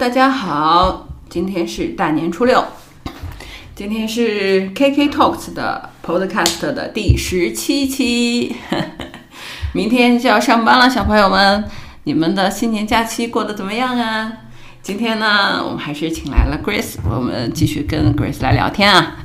大家好，今天是大年初六，今天是 KK Talks 的 Podcast 的第十七期，明天就要上班了，小朋友们，你们的新年假期过得怎么样啊？今天呢，我们还是请来了 Grace，我们继续跟 Grace 来聊天啊。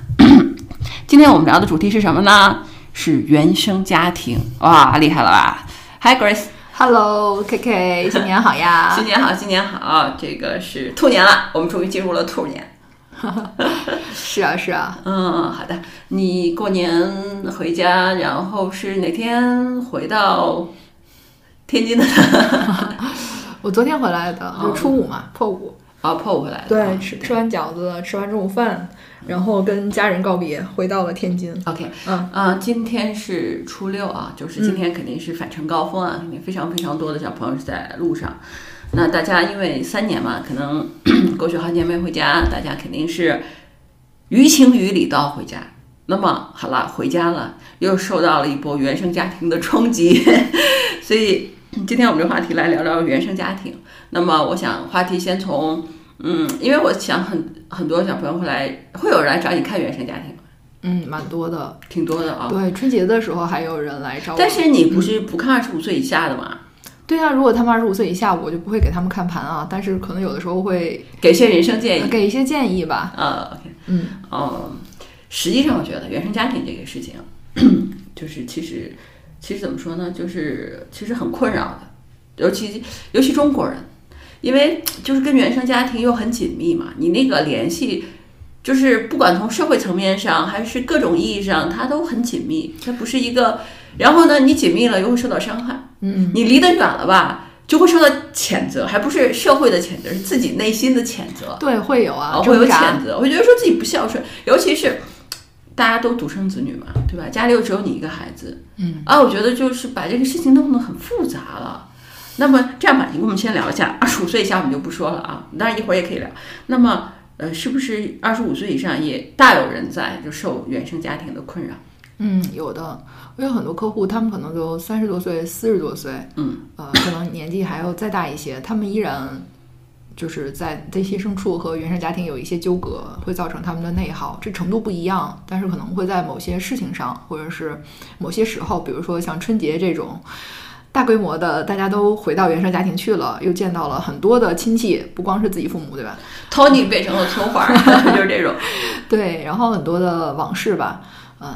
今天我们聊的主题是什么呢？是原生家庭，哇，厉害了吧？Hi Grace。Hello，K K，新年好呀！新年好，新年好！这个是兔年了，我们终于进入了兔年。是啊，是啊。嗯，好的。你过年回家，然后是哪天回到天津的？我昨天回来的，就初五嘛，破五。啊，破五回来的。对，吃吃完饺子，吃完中午饭，然后跟家人告别，回到了天津。OK，嗯啊，今天是初六啊，就是今天肯定是返程高峰啊，肯定非常非常多的小朋友是在路上。那大家因为三年嘛，可能过去好几年没回家，大家肯定是于情于理都要回家。那么好了，回家了，又受到了一波原生家庭的冲击，所以今天我们这话题来聊聊原生家庭。那么我想话题先从，嗯，因为我想很很多小朋友会来，会有人来找你看原生家庭，嗯，蛮多的。挺多的啊。对，春节的时候还有人来找我。但是你不是不看二十五岁以下的吗？对啊，如果他们二十五岁以下，我就不会给他们看盘啊。但是可能有的时候会给一些人生建议。给一些建议吧。呃，OK，嗯，哦，实际上我觉得原生家庭这个事情，就是其实其实怎么说呢，就是其实很困扰的，尤其尤其中国人，因为就是跟原生家庭又很紧密嘛，你那个联系。就是不管从社会层面上还是各种意义上，它都很紧密。它不是一个，然后呢，你紧密了又会受到伤害。嗯，你离得远了吧，就会受到谴责，还不是社会的谴责，是自己内心的谴责。对，会有啊，会有谴责，会觉得说自己不孝顺，尤其是大家都独生子女嘛，对吧？家里又只有你一个孩子，嗯，啊，我觉得就是把这个事情弄得很复杂了。那么这样吧，你我们先聊一下，二十五岁以下我们就不说了啊，当然一会儿也可以聊。那么呃，是不是二十五岁以上也大有人在，就受原生家庭的困扰？嗯，有的，我有很多客户，他们可能就三十多岁、四十多岁，嗯，呃，可能年纪还要再大一些，他们依然就是在内心深处和原生家庭有一些纠葛，会造成他们的内耗，这程度不一样，但是可能会在某些事情上，或者是某些时候，比如说像春节这种。大规模的，大家都回到原生家庭去了，又见到了很多的亲戚，不光是自己父母，对吧？Tony 变成了村花，就是这种。对，然后很多的往事吧，嗯、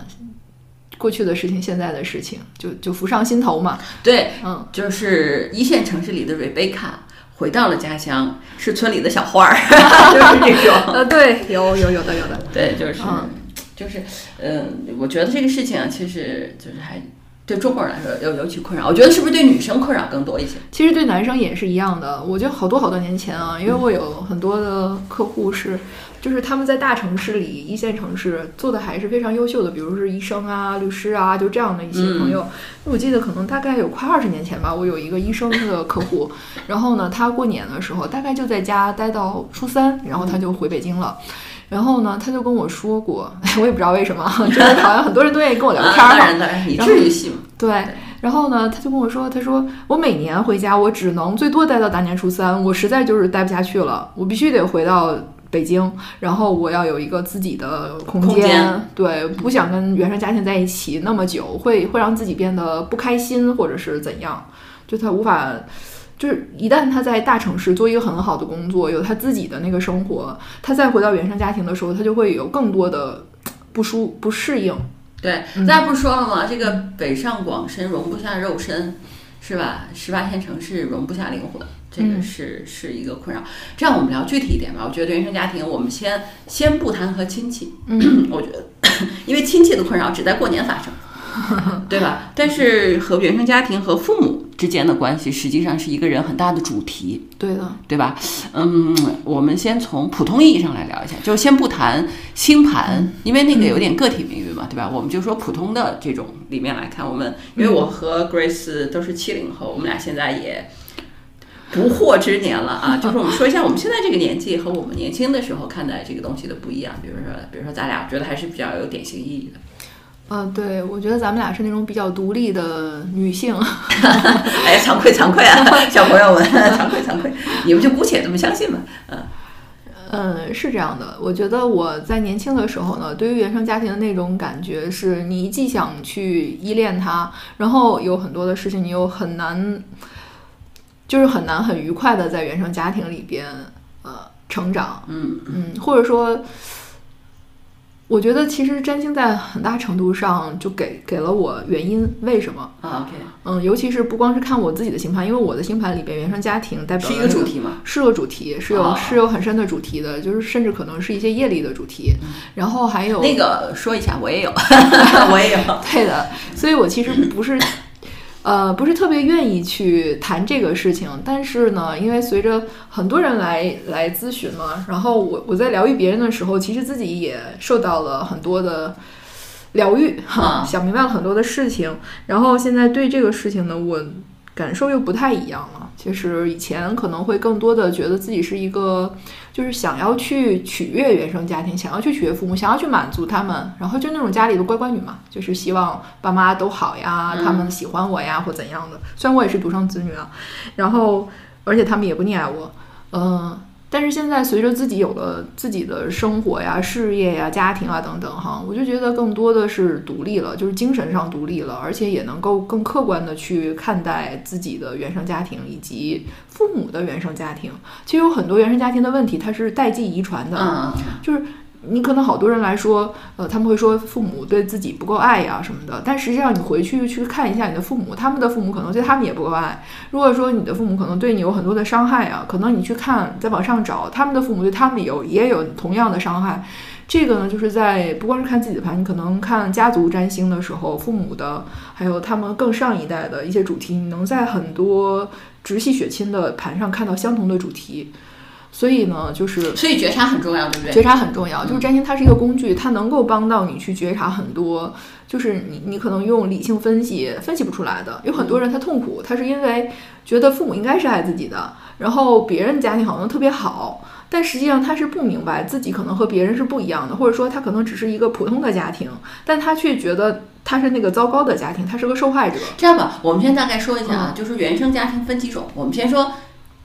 过去的事情、现在的事情，就就浮上心头嘛。对，嗯，就是一线城市里的 Rebecca 回到了家乡，是村里的小花儿，就是这种。呃，对，有有有的有的。对，就是、嗯就是，嗯，我觉得这个事情啊，其实就是还对中国人来说尤尤其困扰。我觉得是不是对女生困扰更多一些？其实对男生也是一样的。我觉得好多好多年前啊，因为我有很多的客户是，就是他们在大城市里、一线城市做的还是非常优秀的，比如是医生啊、律师啊，就这样的一些朋友。我记得可能大概有快二十年前吧，我有一个医生的客户，然后呢，他过年的时候大概就在家待到初三，然后他就回北京了。然后呢，他就跟我说过，我也不知道为什么，就是好像很多人都愿意跟我聊天儿嘛。啊当然当然，你至于戏吗？对，然后呢，他就跟我说，他说我每年回家，我只能最多待到大年初三，我实在就是待不下去了，我必须得回到北京，然后我要有一个自己的空间，空间对，不想跟原生家庭在一起那么久，会会让自己变得不开心，或者是怎样，就他无法。就是一旦他在大城市做一个很好的工作，有他自己的那个生活，他再回到原生家庭的时候，他就会有更多的不舒不适应。对，嗯大家不是说了吗？这个北上广深容不下肉身，是吧？十八线城市容不下灵魂，这个嗯是、是一个困扰。这样我们聊具体一点吧。我觉得原生家庭，我们先先不谈和亲戚，嗯，我觉得，因为亲戚的困扰只在过年发生，对吧？但是和原生家庭和父母之间的关系，实际上是一个人很大的主题。对的，对吧？嗯，我们先从普通意义上来聊一下，就先不谈星盘，因为那个有点个体命运嘛，对吧？我们就说普通的这种里面来看，我们因为我和 Grace 都是七零后，我们俩现在也不惑之年了啊。就是我们说一下我们现在这个年纪和我们年轻的时候看待这个东西的不一样。比如说，比如说咱俩觉得还是比较有典型意义的。嗯，对，我觉得咱们俩是那种比较独立的女性。哎呀，惭愧惭愧啊，小朋友们，惭愧惭愧，你们就姑且这么相信吧。嗯。嗯，是这样的。我觉得我在年轻的时候呢，对于原生家庭的那种感觉是，你既想去依恋他，然后有很多的事情你又很难，就是很难很愉快的在原生家庭里边呃成长。嗯嗯，或者说。我觉得其实占星在很大程度上就给给了我原因，为什么啊？OK，嗯，尤其是不光是看我自己的星盘，因为我的星盘里边原生家庭代表是一个主题嘛？是个主题，是有是有很深的主题的，就是甚至可能是一些业力的主题。然后还有那个说一下，我也有，我也有，对的。所以我其实不是。呃，不是特别愿意去谈这个事情，但是呢，因为随着很多人来来咨询嘛，然后我我在疗愈别人的时候，其实自己也受到了很多的疗愈，哈，想明白了很多的事情，然后现在对这个事情呢，我感受又不太一样了。其实以前可能会更多的觉得自己是一个。就是想要去取悦原生家庭，想要去取悦父母，想要去满足他们，然后就那种家里的乖乖女嘛，就是希望爸妈都好呀，他们喜欢我呀或怎样的。虽然我也是独生子女啊，然后而且他们也不溺爱我，嗯。但是现在随着自己有了自己的生活呀、事业呀、家庭啊等等哈，我就觉得更多的是独立了，就是精神上独立了，而且也能够更客观的去看待自己的原生家庭以及父母的原生家庭。其实有很多原生家庭的问题，它是代际遗传的，就是。你可能好多人来说，呃，他们会说父母对自己不够爱呀什么的，但实际上你回去去看一下你的父母，他们的父母可能对他们也不够爱。如果说你的父母可能对你有很多的伤害啊，可能你去看再往上找，他们的父母对他们有也有同样的伤害。这个呢，就是在不光是看自己的盘，你可能看家族占星的时候，父母的还有他们更上一代的一些主题，你能在很多直系血亲的盘上看到相同的主题。所以呢，就是所以觉察很重要，对不对？觉察很重要，就是占星它是一个工具，它能够帮到你去觉察很多，就是你你可能用理性分析分析不出来的。有很多人他痛苦，他是因为觉得父母应该是爱自己的，然后别人家庭好像特别好，但实际上他是不明白自己可能和别人是不一样的，或者说他可能只是一个普通的家庭，但他却觉得他是那个糟糕的家庭，他是个受害者。这样吧，我们先大概说一下啊，就是原生家庭分几种，我们先说。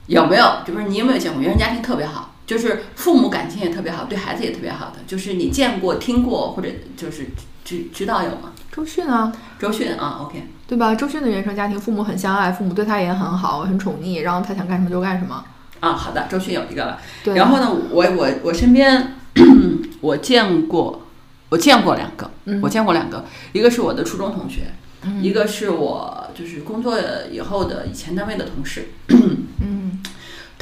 有没有？就是你有没有见过原生家庭特别好，就是父母感情也特别好，对孩子也特别好的，就是你见过、听过或者就是知知道有吗？周迅啊，周迅啊，OK，对吧？周迅的原生家庭，父母很相爱，父母对他也很好，很宠溺，然后他想干什么就干什么。啊，好的，周迅有一个了。对。然后呢，我我我身边 我见过，我见过两个，我见过两个，一个是我的初中同学，一个是我就是工作以后的以前单位的同事。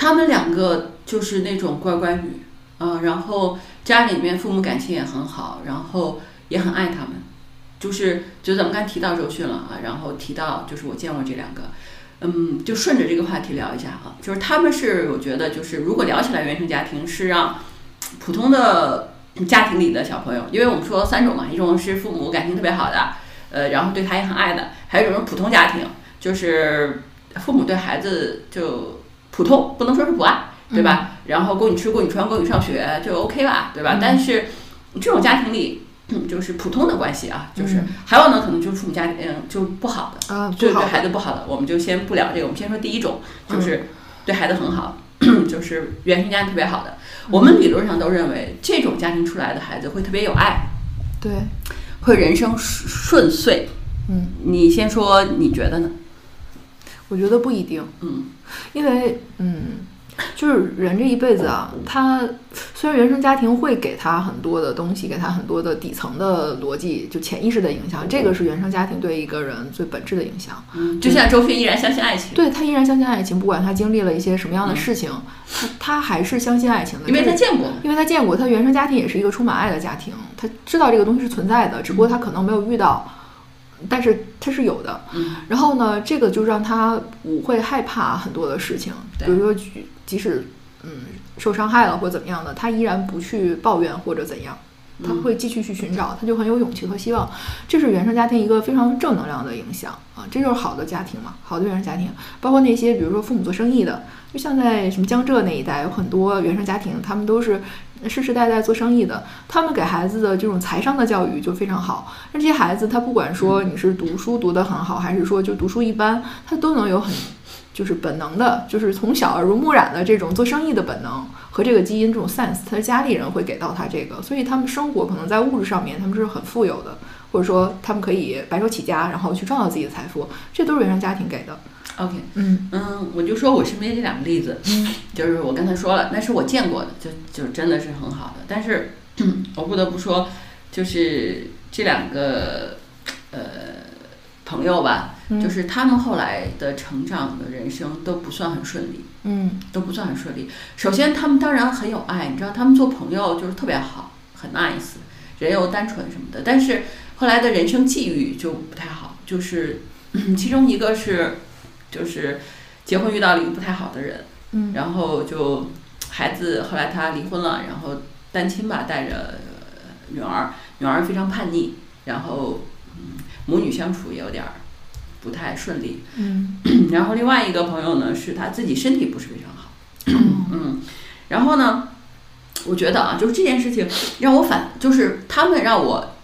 他们两个就是那种乖乖女，啊，然后家里面父母感情也很好，然后也很爱他们，就是就咱们刚提到周迅了啊，然后提到就是我见过这两个，嗯，就顺着这个话题聊一下啊，就是他们是我觉得就是如果聊起来原生家庭是让普通的家庭里的小朋友，因为我们说三种嘛，一种是父母感情特别好的，呃，然后对他也很爱的，还有一种是普通家庭，就是父母对孩子就。普通不能说是不爱，对吧？然后供你吃，供你穿，供你上学就 OK 吧，对吧？但是这种家庭里，就是普通的关系啊，就是还有呢，可能就是父母家嗯就不好的啊，对对孩子不好的，我们就先不聊这个，我们先说第一种，就是对孩子很好，就是原生家庭特别好的。我们理论上都认为这种家庭出来的孩子会特别有爱，对，会人生顺顺遂。嗯，你先说，你觉得呢？我觉得不一定，嗯。因为，嗯，就是人这一辈子啊，他虽然原生家庭会给他很多的东西，给他很多的底层的逻辑，就潜意识的影响，这个是原生家庭对一个人最本质的影响。嗯，就像周迅依然相信爱情，对他依然相信爱情，不管他经历了一些什么样的事情，他他还是相信爱情的，因为他见过，因为他见过，他原生家庭也是一个充满爱的家庭，他知道这个东西是存在的，只不过他可能没有遇到。但是他是有的，然后呢，这个就让他不会害怕很多的事情，比如说，即使嗯受伤害了或怎么样的，他依然不去抱怨或者怎样。他会继续去寻找，他就很有勇气和希望。这是原生家庭一个非常正能量的影响啊，这就是好的家庭嘛，好的原生家庭。包括那些比如说父母做生意的，就像在什么江浙那一带，有很多原生家庭，他们都是世世代代做生意的，他们给孩子的这种财商的教育就非常好。那这些孩子，他不管说你是读书读得很好，还是说就读书一般，他都能有很。就是本能的，就是从小耳濡目染的这种做生意的本能和这个基因这种 sense，他的家里人会给到他这个，所以他们生活可能在物质上面他们是很富有的，或者说他们可以白手起家，然后去创造自己的财富，这都是原生家庭给的。OK，嗯嗯，我就说我身边这两个例子，就是我刚才说了，那是我见过的，就就真的是很好的，但是我不得不说，就是这两个呃朋友吧。就是他们后来的成长的人生都不算很顺利，嗯，都不算很顺利。首先，他们当然很有爱，你知道，他们做朋友就是特别好，很 nice，人又单纯什么的。但是后来的人生际遇就不太好，就是其中一个是，就是结婚遇到了一个不太好的人，嗯，然后就孩子后来他离婚了，然后单亲吧，带着女儿，女儿非常叛逆，然后母女相处也有点儿。不太顺利，嗯，然后另外一个朋友呢，是他自己身体不是非常好，嗯，然后呢，我觉得啊，就是这件事情让我反，就是他们让我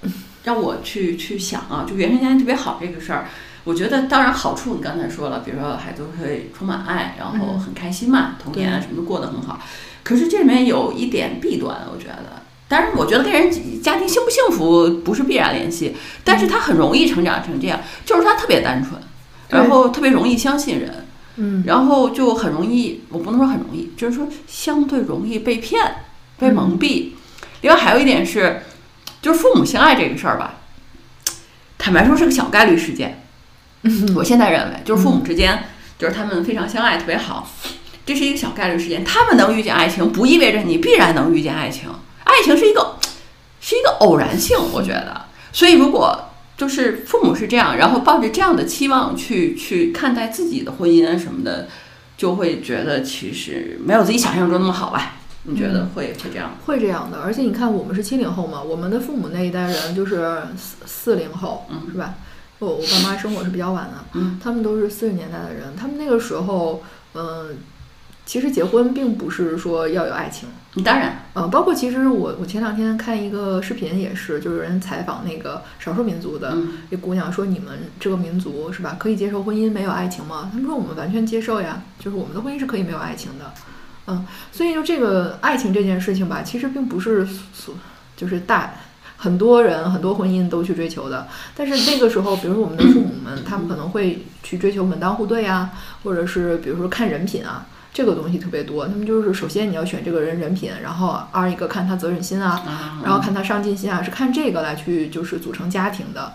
让我去去想啊，就原生家庭特别好这个事儿，我觉得当然好处你刚才说了，比如说孩子会充满爱，然后很开心嘛，童年啊什么都过得很好，可是这里面有一点弊端，我觉得。当然，我觉得跟人家庭幸不幸福不是必然联系，但是他很容易成长成这样，就是他特别单纯，然后特别容易相信人，嗯，然后就很容易，我不能说很容易，就是说相对容易被骗、被蒙蔽。另外还有一点是，就是父母相爱这个事儿吧，坦白说是个小概率事件。我现在认为，就是父母之间，就是他们非常相爱，特别好，这是一个小概率事件。他们能遇见爱情，不意味着你必然能遇见爱情。爱情是一个，是一个偶然性，我觉得。所以，如果就是父母是这样，然后抱着这样的期望去去看待自己的婚姻什么的，就会觉得其实没有自己想象中那么好吧？你觉得会会这样？会这样的。而且你看，我们是七零后嘛，我们的父母那一代人就是四四零后，嗯是吧？我我爸妈生我是比较晚的，嗯，他们都是四十年代的人，他们那个时候，嗯。其实结婚并不是说要有爱情，当然，呃，包括其实我我前两天看一个视频也是，就是人采访那个少数民族的一姑娘说，你们这个民族是吧，可以接受婚姻没有爱情吗？他们说我们完全接受呀，就是我们的婚姻是可以没有爱情的，嗯，所以就这个爱情这件事情吧，其实并不是所就是大很多人很多婚姻都去追求的，但是那个时候，比如说我们的父母们，他们可能会去追求门当户对啊，或者是比如说看人品啊。这个东西特别多，他们就是首先你要选这个人人品，然后二一个看他责任心啊，然后看他上进心啊，是看这个来去就是组成家庭的。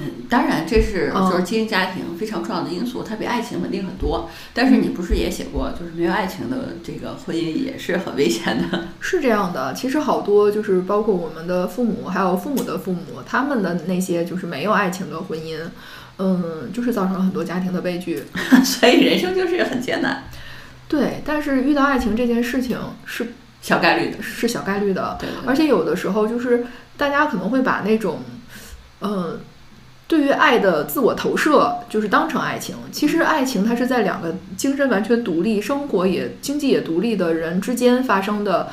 嗯，当然这是就是经营家庭非常重要的因素，它比爱情稳定很多。但是你不是也写过，就是没有爱情的这个婚姻也是很危险的。是这样的，其实好多就是包括我们的父母，还有父母的父母，他们的那些就是没有爱情的婚姻，嗯，就是造成了很多家庭的悲剧。所以人生就是很艰难。对，但是遇到爱情这件事情是小概率的，是小概率的。对，而且有的时候就是大家可能会把那种，嗯，对于爱的自我投射，就是当成爱情。其实爱情它是在两个精神完全独立、生活也经济也独立的人之间发生的。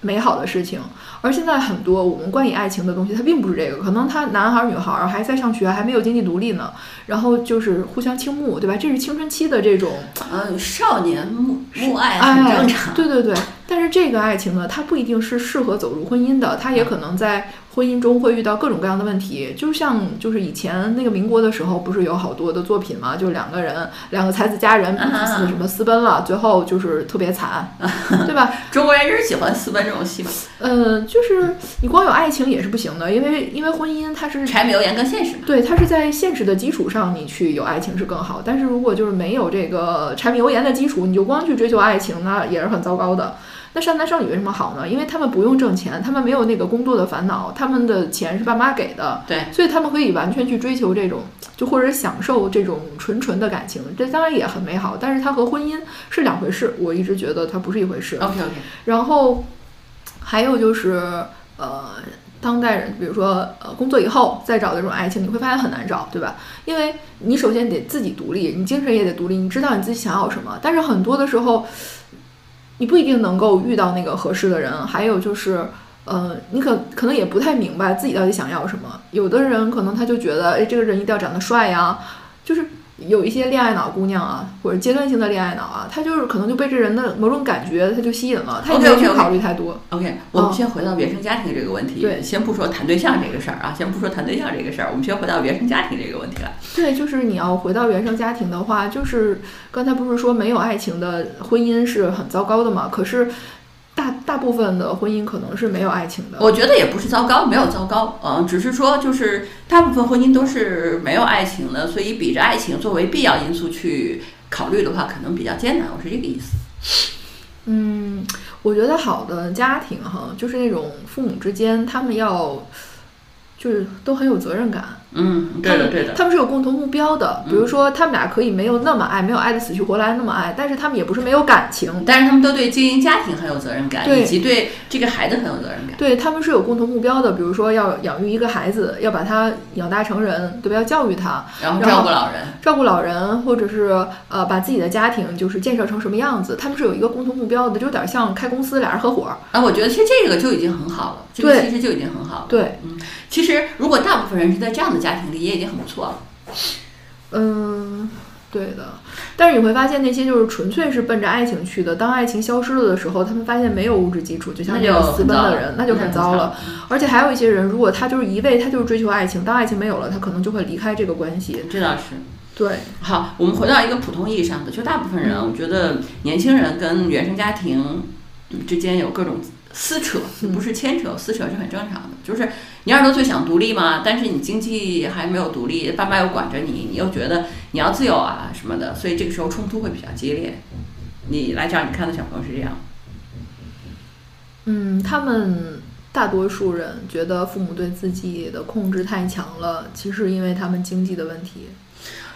美好的事情，而现在很多我们关于爱情的东西，它并不是这个。可能他男孩女孩还在上学，还没有经济独立呢，然后就是互相倾慕，对吧？这是青春期的这种，嗯，少年慕慕爱很正常。对对对，但是这个爱情呢，它不一定是适合走入婚姻的，它也可能在。婚姻中会遇到各种各样的问题，就像就是以前那个民国的时候，不是有好多的作品嘛？就两个人，两个才子佳人，什么私奔了，最后就是特别惨，对吧？中国人是喜欢私奔这种戏嘛？呃，就是你光有爱情也是不行的，因为因为婚姻它是柴米油盐更现实嘛。对，它是在现实的基础上，你去有爱情是更好。但是如果就是没有这个柴米油盐的基础，你就光去追求爱情，那也是很糟糕的。那少男少女为什么好呢？因为他们不用挣钱，他们没有那个工作的烦恼，他们的钱是爸妈给的，对，所以他们可以完全去追求这种，就或者享受这种纯纯的感情，这当然也很美好。但是它和婚姻是两回事，我一直觉得它不是一回事。OK OK。然后还有就是，呃，当代人，比如说呃，工作以后再找这种爱情，你会发现很难找，对吧？因为你首先得自己独立，你精神也得独立，你知道你自己想要什么。但是很多的时候，你不一定能够遇到那个合适的人。还有就是，呃，你可可能也不太明白自己到底想要什么。有的人可能他就觉得，哎，这个人一定要长得帅呀，就是。有一些恋爱脑姑娘啊，或者阶段性的恋爱脑啊，她就是可能就被这人的某种感觉，她就吸引了，她也没有去考虑太多。OK，我们先回到原生家庭这个问题。对，先不说谈对象这个事儿啊，先不说谈对象这个事儿，我们先回到原生家庭这个问题来。对，就是你要回到原生家庭的话，就是刚才不是说没有爱情的婚姻是很糟糕的嘛？可是。大大部分的婚姻可能是没有爱情的，我觉得也不是糟糕，没有糟糕，嗯，只是说就是大部分婚姻都是没有爱情的，所以比着爱情作为必要因素去考虑的话，可能比较艰难，我是这个意思。嗯，我觉得好的家庭哈，就是那种父母之间他们要就是都很有责任感。嗯，对的对的，他们是有共同目标的，比如说他们俩可以没有那么爱，没有爱的死去活来那么爱，但是他们也不是没有感情，但是他们都对经营家庭很有责任感，以及对这个孩子很有责任感。对他们是有共同目标的，比如说要养育一个孩子，要把他养大成人，对吧？要教育他，然后照顾老人，照顾老人，或者是呃把自己的家庭就是建设成什么样子，他们是有一个共同目标的，就有点像开公司俩人合伙。啊，我觉得其实这个就已经很好了，这个其实就已经很好了。对，嗯，其实如果大部分人是在这样的家庭里，也已经很不错了。嗯，对的。但是你会发现，那些就是纯粹是奔着爱情去的，当爱情消失了的时候，他们发现没有物质基础，就像那个私奔的人，那就很糟了。而且还有一些人，如果他就是一味他就是追求爱情，当爱情没有了，他可能就会离开这个关系。这倒是。对，好，我们回到一个普通意义上的，就大部分人，我觉得年轻人跟原生家庭之间有各种撕扯，不是牵扯，撕扯是很正常的。就是你二十多岁想独立嘛，但是你经济还没有独立，爸妈又管着你，你又觉得你要自由啊什么的，所以这个时候冲突会比较激烈。你来找，你看的小朋友是这样。嗯，他们大多数人觉得父母对自己的控制太强了，其实因为他们经济的问题。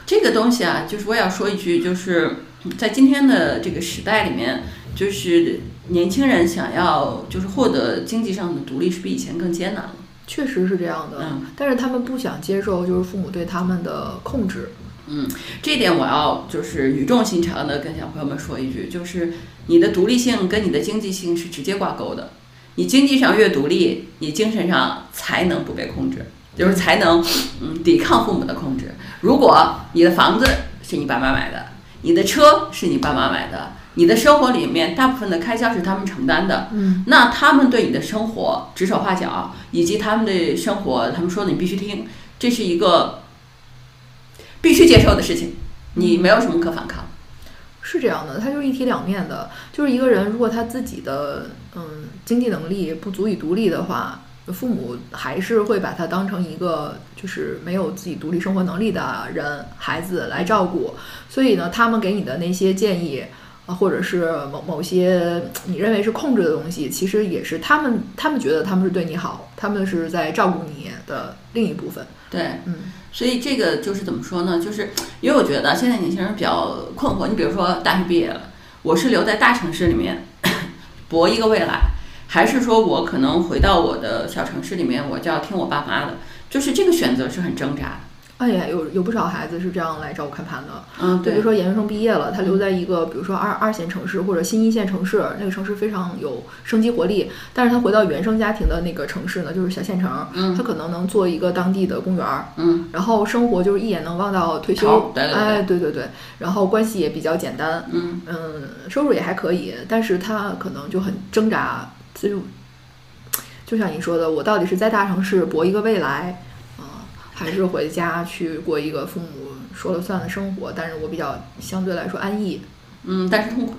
这个东西啊，就是我也要说一句，就是在今天的这个时代里面，就是年轻人想要就是获得经济上的独立，是比以前更艰难了。确实是这样的，嗯，但是他们不想接受就是父母对他们的控制。嗯，这一点我要就是语重心长的跟小朋友们说一句，就是你的独立性跟你的经济性是直接挂钩的。你经济上越独立，你精神上才能不被控制，就是才能嗯抵抗父母的控制。如果你的房子是你爸妈买的，你的车是你爸妈买的，你的生活里面大部分的开销是他们承担的，嗯，那他们对你的生活指手画脚，以及他们的生活，他们说的你必须听，这是一个必须接受的事情，你没有什么可反抗。是这样的，它就是一体两面的。就是一个人如果他自己的嗯经济能力不足以独立的话，父母还是会把他当成一个就是没有自己独立生活能力的人孩子来照顾。所以呢，他们给你的那些建议啊，或者是某某些你认为是控制的东西，其实也是他们他们觉得他们是对你好，他们是在照顾你的另一部分。对，嗯。所以这个就是怎么说呢？就是因为我觉得现在年轻人比较困惑。你比如说大学毕业了，我是留在大城市里面搏一个未来，还是说我可能回到我的小城市里面，我就要听我爸妈的？就是这个选择是很挣扎的。哎呀，有有不少孩子是这样来找我看盘的。嗯，对。比如说研究生毕业了，他留在一个比如说二二线城市或者新一线城市，那个城市非常有生机活力，但是他回到原生家庭的那个城市呢，就是小县城，嗯，他可能能做一个当地的公园儿，嗯，然后生活就是一眼能望到退休，对对对，哎，对对对，然后关系也比较简单，嗯嗯，收入也还可以，但是他可能就很挣扎，就就像你说的，我到底是在大城市搏一个未来。还是回家去过一个父母说了算的生活，但是我比较相对来说安逸。嗯，但是痛苦，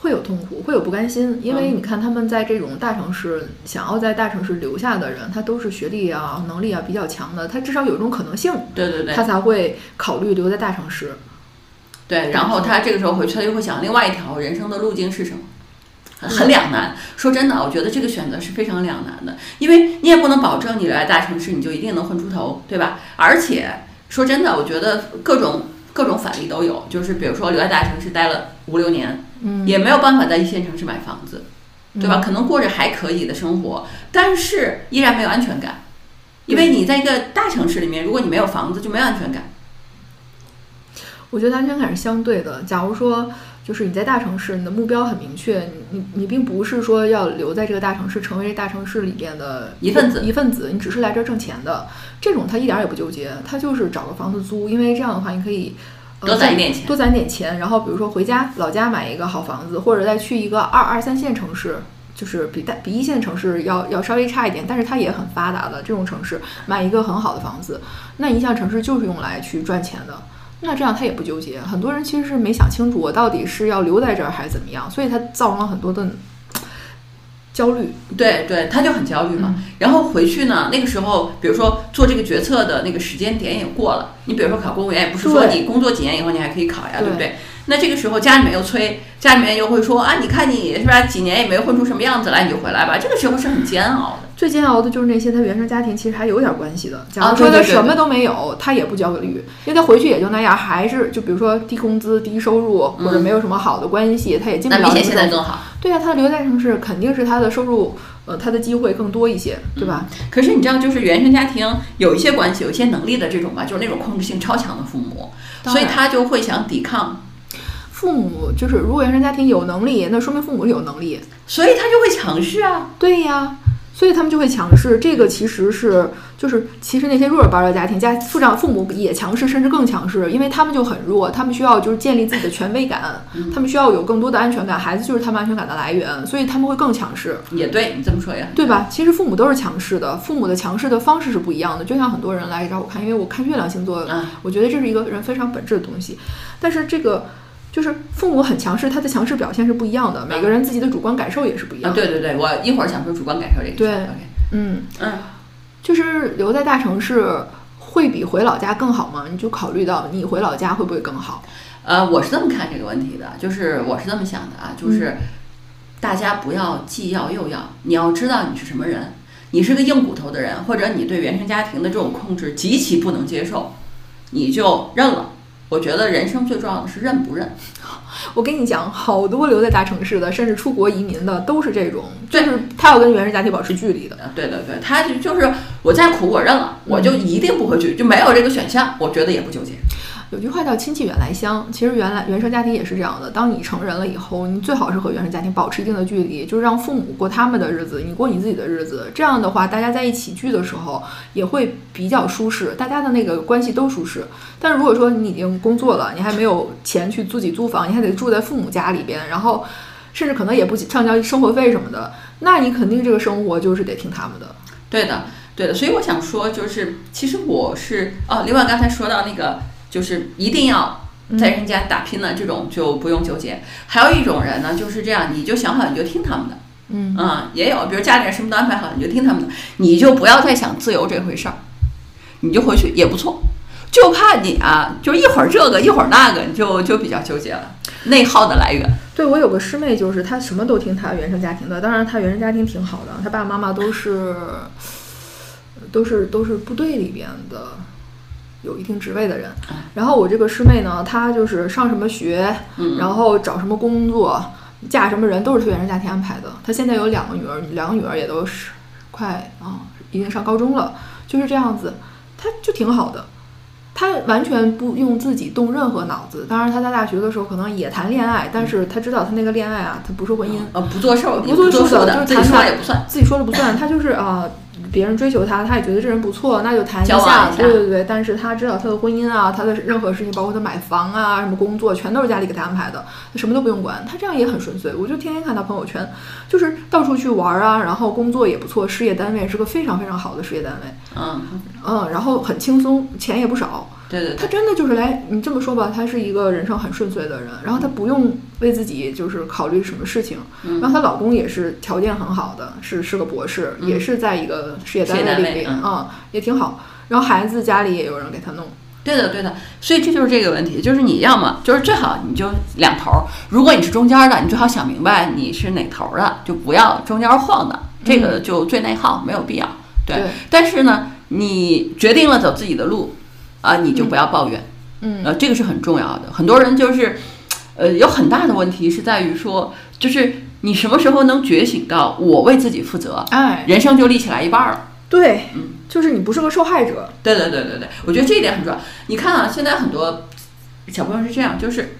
会有痛苦，会有不甘心，因为你看他们在这种大城市，想要在大城市留下的人，他都是学历啊、能力啊比较强的，他至少有一种可能性，对对对，他才会考虑留在大城市。对，然后他这个时候回去，他就会想另外一条人生的路径是什么。很两难。说真的，我觉得这个选择是非常两难的，因为你也不能保证你留在大城市你就一定能混出头，对吧？而且说真的，我觉得各种各种反例都有，就是比如说留在大城市待了五六年，嗯，也没有办法在一线城市买房子，对吧？可能过着还可以的生活，但是依然没有安全感，因为你在一个大城市里面，如果你没有房子，就没有安全感。我觉得安全感是相对的。假如说，就是你在大城市，你的目标很明确，你你并不是说要留在这个大城市，成为这大城市里边的一份子，一份子，你只是来这儿挣钱的。这种他一点也不纠结，他就是找个房子租，因为这样的话，你可以多攒一点钱，多攒点钱，然后比如说回家老家买一个好房子，或者再去一个二二三线城市，就是比大比一线城市要要稍微差一点，但是它也很发达的这种城市，买一个很好的房子。那一线城市就是用来去赚钱的。那这样他也不纠结，很多人其实是没想清楚我到底是要留在这儿还是怎么样，所以他造成了很多的焦虑。对对，他就很焦虑嘛。然后回去呢，那个时候，比如说做这个决策的那个时间点也过了。你比如说考公务员，也不是说你工作几年以后你还可以考呀，对不对？那这个时候家里面又催，家里面又会说啊，你看你是吧，几年也没混出什么样子来，你就回来吧。这个时候是很煎熬的。最煎熬的就是那些他原生家庭其实还有点关系的。假如说他什么都没有，他也不焦虑，因为他回去也就那样，还是就比如说低工资、低收入，或者没有什么好的关系，他也进不了。那比现在更好。对呀，他留在城市肯定是他的收入，呃，他的机会更多一些，对吧？可是你知道，就是原生家庭有一些关系、有一些能力的这种吧，就是那种控制性超强的父母，所以他就会想抵抗。父母就是如果原生家庭有能力，那说明父母有能力，所以他就会强势啊。对呀。所以他们就会强势，这个其实是就是其实那些弱儿班的家庭家父长父母也强势，甚至更强势，因为他们就很弱，他们需要就是建立自己的权威感，他们需要有更多的安全感，孩子就是他们安全感的来源，所以他们会更强势。也对你这么说也对吧？其实父母都是强势的，父母的强势的方式是不一样的。就像很多人来找我看，因为我看月亮星座，我觉得这是一个人非常本质的东西，但是这个。就是父母很强势，他的强势表现是不一样的。每个人自己的主观感受也是不一样。对对对，我一会儿想说主观感受这个。对，嗯嗯，就是留在大城市会比回老家更好吗？你就考虑到你回老家会不会更好？呃，我是这么看这个问题的，就是我是这么想的啊，就是大家不要既要又要，你要知道你是什么人，你是个硬骨头的人，或者你对原生家庭的这种控制极其不能接受，你就认了。我觉得人生最重要的是认不认。我跟你讲，好多留在大城市的，甚至出国移民的，都是这种，就是他要跟原生家庭保持距离的。对对对，他就就是我再苦我认了，我就一定不会去，就没有这个选项。我觉得也不纠结。有句话叫“亲戚远来香”，其实原来原生家庭也是这样的。当你成人了以后，你最好是和原生家庭保持一定的距离，就是让父母过他们的日子，你过你自己的日子。这样的话，大家在一起聚的时候也会比较舒适，大家的那个关系都舒适。但如果说你已经工作了，你还没有钱去自己租房，你还得住在父母家里边，然后甚至可能也不上交生活费什么的，那你肯定这个生活就是得听他们的。对的，对的。所以我想说，就是其实我是哦，另外刚才说到那个。就是一定要在人家打拼的这种就不用纠结。还有一种人呢，就是这样，你就想好你就听他们的，嗯啊，也有，比如家里人什么都安排好，你就听他们的，你就不要再想自由这回事儿，你就回去也不错。就怕你啊，就一会儿这个一会儿那个，你就就比较纠结了，内耗的来源。对我有个师妹，就是她什么都听她原生家庭的，当然她原生家庭挺好的，她爸爸妈妈都是都是都是部队里边的。有一定职位的人，然后我这个师妹呢，她就是上什么学，然后找什么工作，嫁什么人，都是她原生家庭安排的。她现在有两个女儿，两个女儿也都是快啊，已经上高中了，就是这样子，她就挺好的。她完全不用自己动任何脑子。当然，她在大学的时候可能也谈恋爱，但是她知道她那个恋爱啊，她不是婚姻，呃，不做事儿，不做事儿的，就是谈谈也不算，自己说了不算，她就是啊。别人追求他，他也觉得这人不错，那就谈一下。对对对，但是他知道他的婚姻啊，他的任何事情，包括他买房啊，什么工作，全都是家里给他安排的，他什么都不用管。他这样也很顺遂，我就天天看他朋友圈，就是到处去玩啊，然后工作也不错，事业单位是个非常非常好的事业单位。嗯嗯，然后很轻松，钱也不少。对对，他真的就是来，你这么说吧，他是一个人生很顺遂的人，然后他不用为自己就是考虑什么事情，然后她老公也是条件很好的，是是个博士，也是在一个事业单位里面啊，也挺好，然后孩子家里也有人给他弄。对的对的，所以这就是这个问题，就是你要么就是最好你就两头，如果你是中间的，你最好想明白你是哪头的，就不要中间晃的，这个就最内耗，没有必要。对，但是呢，你决定了走自己的路。啊，你就不要抱怨，嗯，呃，这个是很重要的。很多人就是，呃，有很大的问题是在于说，就是你什么时候能觉醒到我为自己负责，哎，人生就立起来一半儿了。对，嗯，就是你不是个受害者。对对对对对，我觉得这一点很重要。你看啊，现在很多小朋友是这样，就是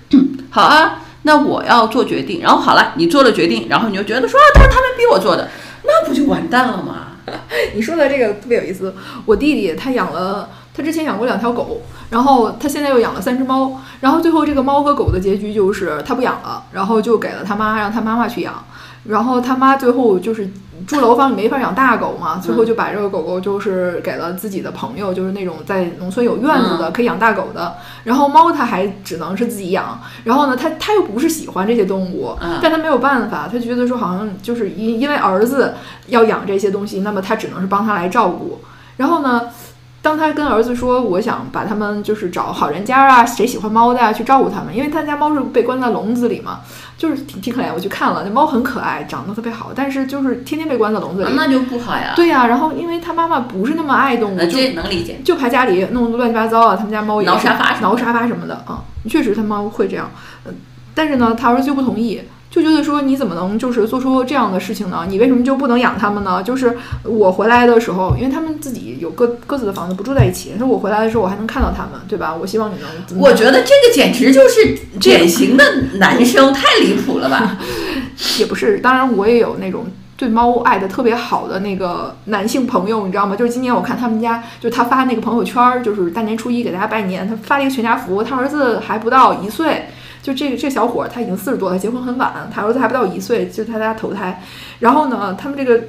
好啊，那我要做决定，然后好了，你做了决定，然后你就觉得说啊，都是他们逼我做的，那不就完蛋了吗？你说的这个特别有意思。我弟弟他养了，他之前养过两条狗，然后他现在又养了三只猫，然后最后这个猫和狗的结局就是他不养了，然后就给了他妈，让他妈妈去养，然后他妈最后就是住楼房里没法养大狗嘛，最后就把这个狗狗就是给了自己的朋友，就是那种在农村有院子的可以养大狗的，然后猫他还只能是自己养，然后呢，他他又不是喜欢这些动物，嗯但他没有办法，他觉得说好像就是因因为儿子要养这些东西，那么他只能是帮他来照顾。然后呢，当他跟儿子说我想把他们就是找好人家啊，谁喜欢猫的呀、去照顾他们，因为他家猫是被关在笼子里嘛，就是挺挺可怜。我去看了，那猫很可爱，长得特别好，但是就是天天被关在笼子里。啊那就不好呀。对呀、然后因为他妈妈不是那么爱动物，呃，就这能理解。就怕家里弄得乱七八糟啊，他们家猫也挠沙发挠沙发什么的啊，确实他猫会这样，嗯，但是呢，他儿子就不同意，就觉得说你怎么能就是做出这样的事情呢？你为什么就不能养它们呢？就是我回来的时候，因为他们自己有各各自的房子，不住在一起，那我回来的时候我还能看到他们，对吧？我希望你能我觉得这个简直就是典型的男生，太离谱了吧？也不是，当然我也有那种对猫爱的特别好的那个男性朋友，你知道吗？就是今年我看他们家，就他发那个朋友圈儿，就是大年初一给大家拜年，他发了一个全家福，他儿子还不到一岁。就这个这小伙儿他已经四十多了，结婚很晚，他儿子还不到一岁，就是他家头胎。然后呢，他们这个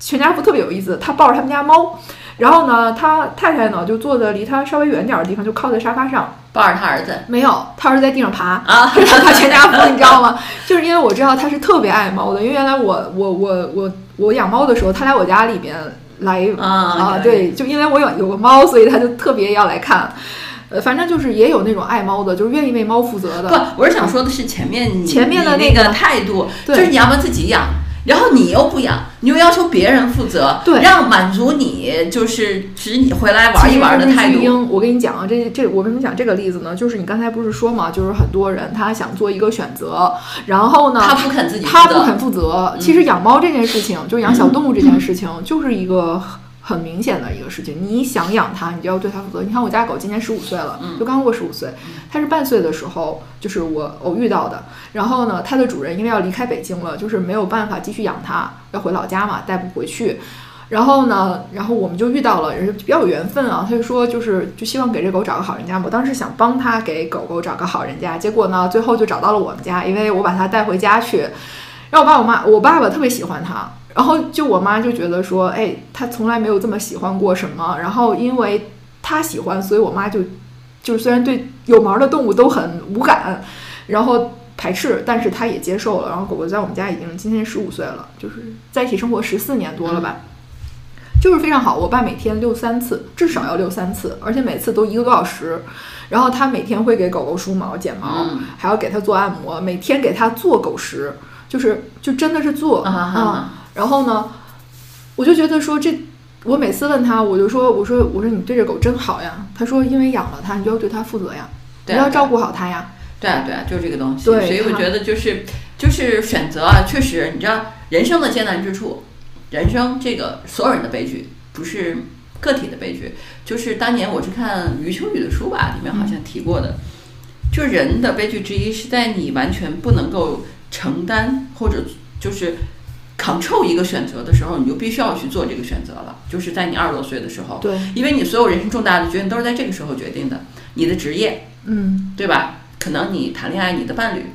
全家福特别有意思，他抱着他们家猫，然后呢，他太太呢就坐在离他稍微远点儿的地方，就靠在沙发上，抱着他儿子没有，他儿子在地上爬，啊，这是他全家福，你知道吗？就是因为我知道他是特别爱猫的，因为原来我我我我我养猫的时候，他来我家里边来啊啊，，对，就因为我有有个猫，所以他就特别要来看。呃，反正就是也有那种爱猫的，就是愿意为猫负责的。不，我是想说的是前面你前面的那个态度，就是你要么自己养，然后你又不养，你又要求别人负责，对让满足你就是指你回来玩一玩的态度。我跟你讲啊，这这我为什么讲这个例子呢？就是你刚才不是说嘛，就是很多人他想做一个选择，然后呢，他不肯自己他不肯负责。嗯其实养猫这件事情，就是养小动物这件事情，就是一个很很明显的一个事情。你想养它，你就要对它负责。你看我家狗今年十五岁了，嗯就刚过十五岁，它是半岁的时候，就是我偶遇到的。然后呢，它的主人因为要离开北京了，就是没有办法继续养它，要回老家嘛，带不回去。然后呢，然后我们就遇到了，人比较有缘分啊。他就说，就是就希望给这狗找个好人家。我当时想帮他给狗狗找个好人家，结果呢，最后就找到了我们家，因为我把它带回家去。然后我爸我妈，我爸爸特别喜欢它，然后就我妈就觉得说，哎，她从来没有这么喜欢过什么。然后因为她喜欢，所以我妈就就虽然对有毛的动物都很无感，然后排斥，但是她也接受了。然后狗狗在我们家已经今年十五岁了，就是在一起生活十四年多了吧。就是非常好，我爸每天遛三次，至少要遛三次，而且每次都一个多小时。然后他每天会给狗狗梳毛、剪毛，嗯还要给它做按摩，每天给它做狗食，就是就真的是做啊然后呢，我就觉得说这，我每次问他，我就说我说我说你对这狗真好呀。他说因为养了它，你就要对它负责呀，你要照顾好它呀。对啊，对啊，就是这个东西。对所以我觉得就是就是选择啊，确实，你知道人生的艰难之处，人生这个所有人的悲剧不是个体的悲剧，就是当年我是看余秋雨的书吧，里面好像提过的，就人的悲剧之一是在你完全不能够承担或者就是 control 一个选择的时候，你就必须要去做这个选择了，就是在你二十多岁的时候，对，因为你所有人生重大的决定都是在这个时候决定的，你的职业。嗯，对吧？可能你谈恋爱，你的伴侣，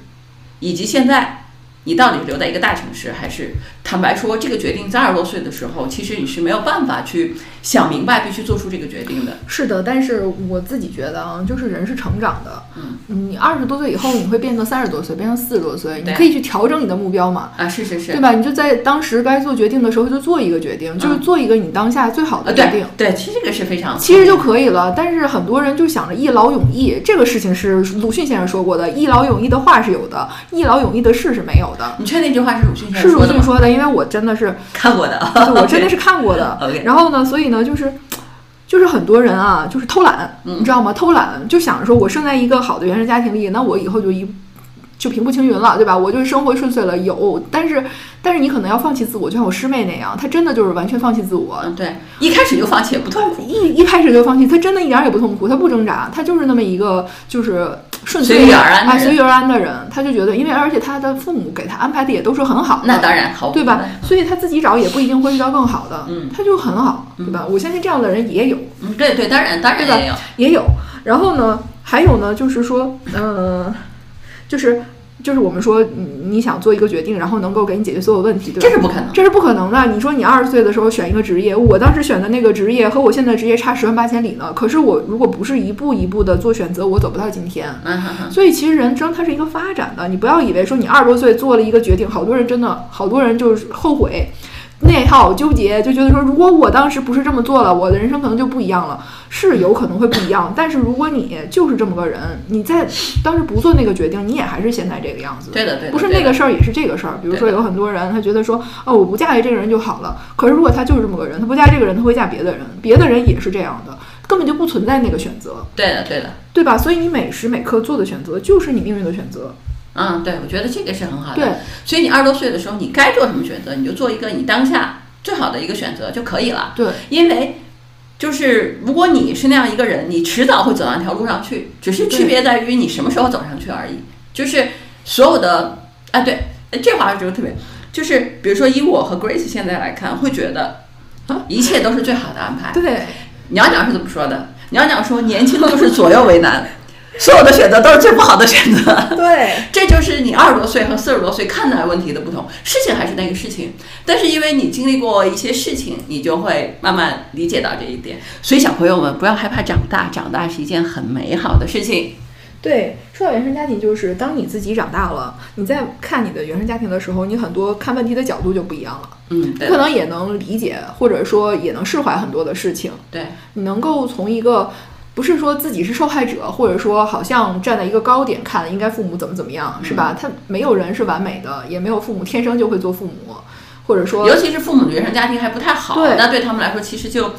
以及现在你到底是留在一个大城市，还是坦白说，这个决定在二十多岁的时候，其实你是没有办法去想明白，必须做出这个决定的。是的，但是我自己觉得啊，就是人是成长的。嗯，你二十多岁以后，你会变成三十多岁，变成四十多岁，你可以去调整你的目标嘛，啊，是是是，对吧？你就在当时该做决定的时候就做一个决定，就是做一个你当下最好的呃，决定对。对，其实这个是非常，其实就可以了，但是很多人就想着一劳永逸，这个事情是鲁迅先生说过的，一劳永逸的话是有的，一劳永逸的事是没有的。你确定这话是鲁迅先生说的是？鲁迅说的，因为我真的是，看过的，我真的是看过的。然后呢，所以呢，就是就是很多人啊，就是偷懒，嗯你知道吗？偷懒就想着说我生在一个好的原生家庭里，那我以后就一就平步青云了，对吧？我就是生活顺遂了，有，但是但是你可能要放弃自我，就像我师妹那样，她真的就是完全放弃自我，嗯，对，一开始就放弃也不痛苦，一一开始就放弃，她真的一点儿也不痛苦，她不挣扎，她就是那么一个就是顺遂随遇而安啊，随遇而安的人，她就觉得，因为而且她的父母给她安排的也都是很好的，那当然好，对吧？所以她自己找也不一定会遇到更好的，嗯她就很好，对吧？我相信这样的人也有，嗯，对对，当然当然对也有，也有。然后呢，还有呢，就是说，呃，就是就是我们说，你你想做一个决定，然后能够给你解决所有问题，对吧？这是不可能。这是不可能的。你说你二十岁的时候选一个职业，我当时选的那个职业和我现在职业差十万八千里呢。可是我如果不是一步一步的做选择，我走不到今天。嗯哼哼，所以其实人生它是一个发展的，你不要以为说你二十多岁做了一个决定，好多人真的好多人就是后悔。内耗、纠结，就觉得说，如果我当时不是这么做了，我的人生可能就不一样了。是有可能会不一样，但是如果你就是这么个人，你在当时不做那个决定，你也还是现在这个样子。对的对的，不是那个事儿也是这个事儿。比如说有很多人，他觉得说，哦，我不嫁给这个人就好了。可是如果他就是这么个人，他不嫁这个人，他会嫁别的人，别的人也是这样的，根本就不存在那个选择，对的对的，对吧？所以你每时每刻做的选择就是你命运的选择。嗯，对，我觉得这个是很好的。对，所以你二十多岁的时候，你该做什么选择，你就做一个你当下最好的一个选择就可以了。对，因为就是如果你是那样一个人，你迟早会走到那条路上去，只是区别在于你什么时候走上去而已。就是所有的啊，对，哎这话就特别，就是比如说以我和 Grace 现在来看，会觉得啊一切都是最好的安排。对，娘娘是怎么说的？娘娘说年轻就是左右为难，所有的选择都是最不好的选择。对，这就是你二十多岁和四十多岁看待问题的不同。事情还是那个事情，但是因为你经历过一些事情，你就会慢慢理解到这一点。所以小朋友们不要害怕长大，长大是一件很美好的事情。对，说到原生家庭，就是当你自己长大了，你在看你的原生家庭的时候，你很多看问题的角度就不一样了。嗯，你对可能也能理解，或者说也能释怀很多的事情。对，你能够从一个不是说自己是受害者，或者说好像站在一个高点看应该父母怎么怎么样，是吧？他没有人是完美的，也没有父母天生就会做父母，或者说尤其是父母的原生家庭还不太好，对那对他们来说其实就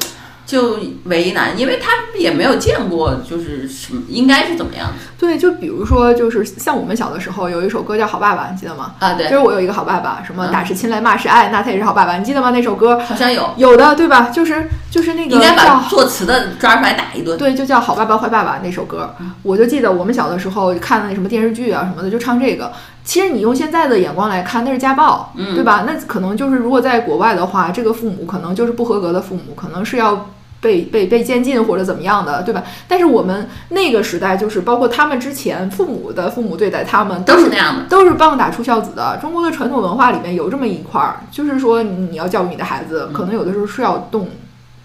就为难，因为他也没有见过就是什么应该是怎么样对，就比如说就是像我们小的时候有一首歌叫《好爸爸》，你记得吗？啊。对，就是我有一个好爸爸，什么嗯打是亲来骂是爱，那他也是好爸爸，你记得吗？那首歌好像有，有的对吧？就是就是那个应该把叫作词的抓出来打一顿。对，就叫《好爸爸坏爸爸》那首歌，我就记得我们小的时候看的那什么电视剧啊什么的，就唱这个。其实你用现在的眼光来看，那是家暴，嗯对吧？那可能就是如果在国外的话，这个父母可能就是不合格的父母，可能是要被被被监禁或者怎么样的，对吧？但是我们那个时代，就是包括他们之前父母的父母对待他们是都是那样的，都是棒打出孝子的。中国的传统文化里面有这么一块儿，就是说你要教育你的孩子，可能有的时候是要动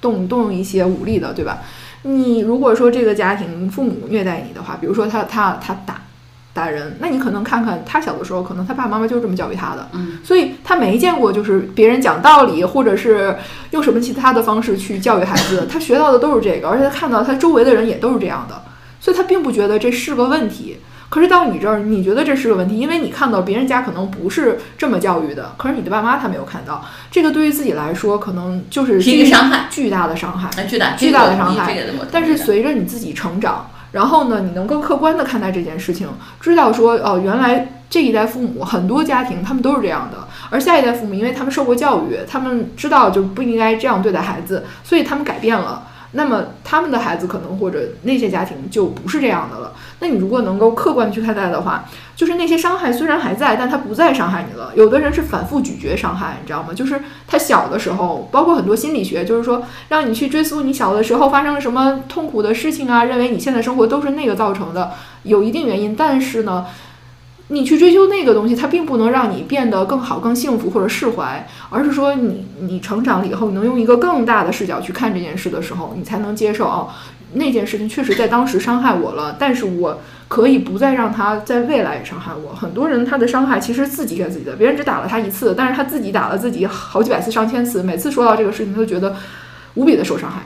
动动用一些武力的，对吧？你如果说这个家庭父母虐待你的话，比如说他他他打打人，那你可能看看他小的时候，可能他爸爸妈妈就是这么教育他的，嗯，所以他没见过就是别人讲道理，或者是用什么其他的方式去教育孩子，他学到的都是这个，而且他看到他周围的人也都是这样的，所以他并不觉得这是个问题。可是到你这儿，你觉得这是个问题，因为你看到别人家可能不是这么教育的，可是你的爸妈他没有看到，这个对于自己来说可能就是是一个巨伤害，巨大的伤害。哎，巨大巨大的伤害。但是随着你自己成长，然后呢，你能更客观的看待这件事情，知道说哦，原来这一代父母很多家庭他们都是这样的，而下一代父母因为他们受过教育，他们知道就不应该这样对待孩子，所以他们改变了。那么他们的孩子可能或者那些家庭就不是这样的了。那你如果能够客观地去看待的话，就是那些伤害虽然还在，但他不再伤害你了。有的人是反复咀嚼伤害，你知道吗？就是他小的时候，包括很多心理学，就是说让你去追溯你小的时候发生了什么痛苦的事情啊，认为你现在生活都是那个造成的，有一定原因。但是呢，你去追求那个东西，它并不能让你变得更好、更幸福或者释怀，而是说你你成长了以后，你能用一个更大的视角去看这件事的时候，你才能接受哦，那件事情确实在当时伤害我了，但是我可以不再让他在未来伤害我。很多人他的伤害其实自己给自己的，别人只打了他一次，但是他自己打了自己好几百次、上千次，每次说到这个事情，他都觉得无比的受伤害。